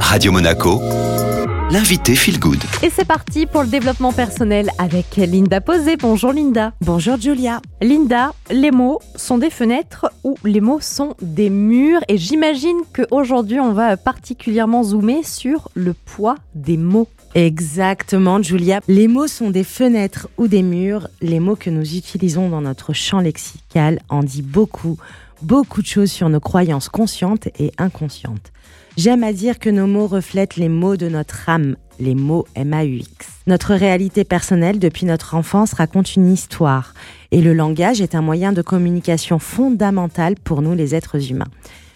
Radio Monaco, l'invité Feel Good. Et c'est parti pour le développement personnel avec Linda Posé. Bonjour Linda. Bonjour Julia. Linda, les mots sont des fenêtres ou les mots sont des murs? Et j'imagine qu'aujourd'hui on va particulièrement zoomer sur le poids des mots. Exactement Julia. Les mots sont des fenêtres ou des murs. Les mots que nous utilisons dans notre champ lexical en dit beaucoup, beaucoup de choses sur nos croyances conscientes et inconscientes. J'aime à dire que nos mots reflètent les mots de notre âme, les mots MAUX. Notre réalité personnelle depuis notre enfance raconte une histoire et le langage est un moyen de communication fondamental pour nous les êtres humains.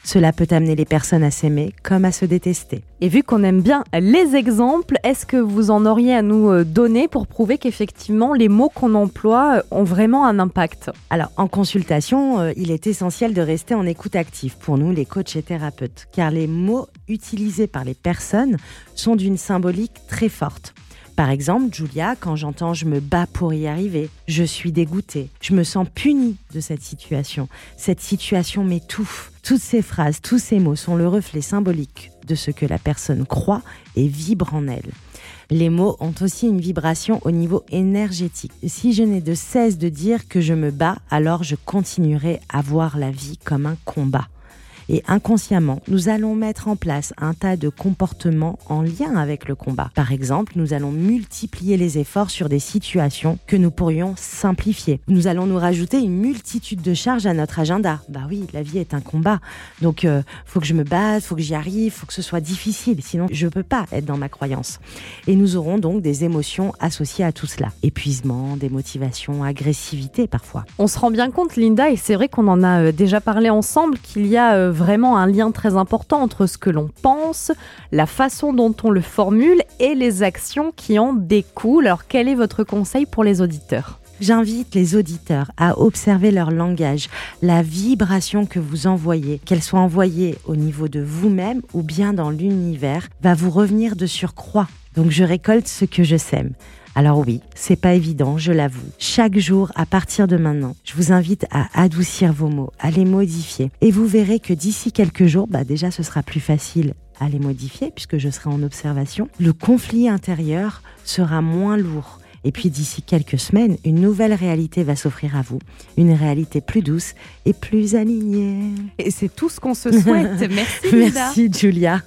Cela peut amener les personnes à s'aimer comme à se détester. Et vu qu'on aime bien les exemples, est-ce que vous en auriez à nous euh, donner pour prouver qu'effectivement les mots qu'on emploie euh, ont vraiment un impact? Alors en consultation, euh, il est essentiel de rester en écoute active pour nous les coachs et thérapeutes, car les mots utilisés par les personnes sont d'une symbolique très forte. Par exemple, Julia, quand j'entends je me bats pour y arriver, je suis dégoûtée, je me sens punie de cette situation. Cette situation m'étouffe. Toutes ces phrases, tous ces mots sont le reflet symbolique de ce que la personne croit et vibre en elle. Les mots ont aussi une vibration au niveau énergétique. Si je n'ai de cesse de dire que je me bats, alors je continuerai à voir la vie comme un combat. Et inconsciemment, nous allons mettre en place un tas de comportements en lien avec le combat. Par exemple, nous allons multiplier les efforts sur des situations que nous pourrions simplifier. Nous allons nous rajouter une multitude de charges à notre agenda. Bah oui, la vie est un combat. Donc, euh, faut que je me batte, faut que j'y arrive, faut que ce soit difficile. Sinon, je peux pas être dans ma croyance. Et nous aurons donc des émotions associées à tout cela. Épuisement, démotivation, agressivité parfois. On se rend bien compte, Linda, et c'est vrai qu'on en a euh, déjà parlé ensemble, qu'il y a euh, vraiment un lien très important entre ce que l'on pense, la façon dont on le formule et les actions qui en découlent. Alors quel est votre conseil pour les auditeurs? J'invite les auditeurs à observer leur langage, la vibration que vous envoyez, qu'elle soit envoyée au niveau de vous-même ou bien dans l'univers, va vous revenir de surcroît. Donc je récolte ce que je sème. Alors oui, c'est pas évident, je l'avoue. Chaque jour, à partir de maintenant, je vous invite à adoucir vos mots, à les modifier. Et vous verrez que d'ici quelques jours, bah déjà ce sera plus facile à les modifier puisque je serai en observation. Le conflit intérieur sera moins lourd. Et puis d'ici quelques semaines, une nouvelle réalité va s'offrir à vous. Une réalité plus douce et plus alignée. Et c'est tout ce qu'on se souhaite. Merci. Merci Julia.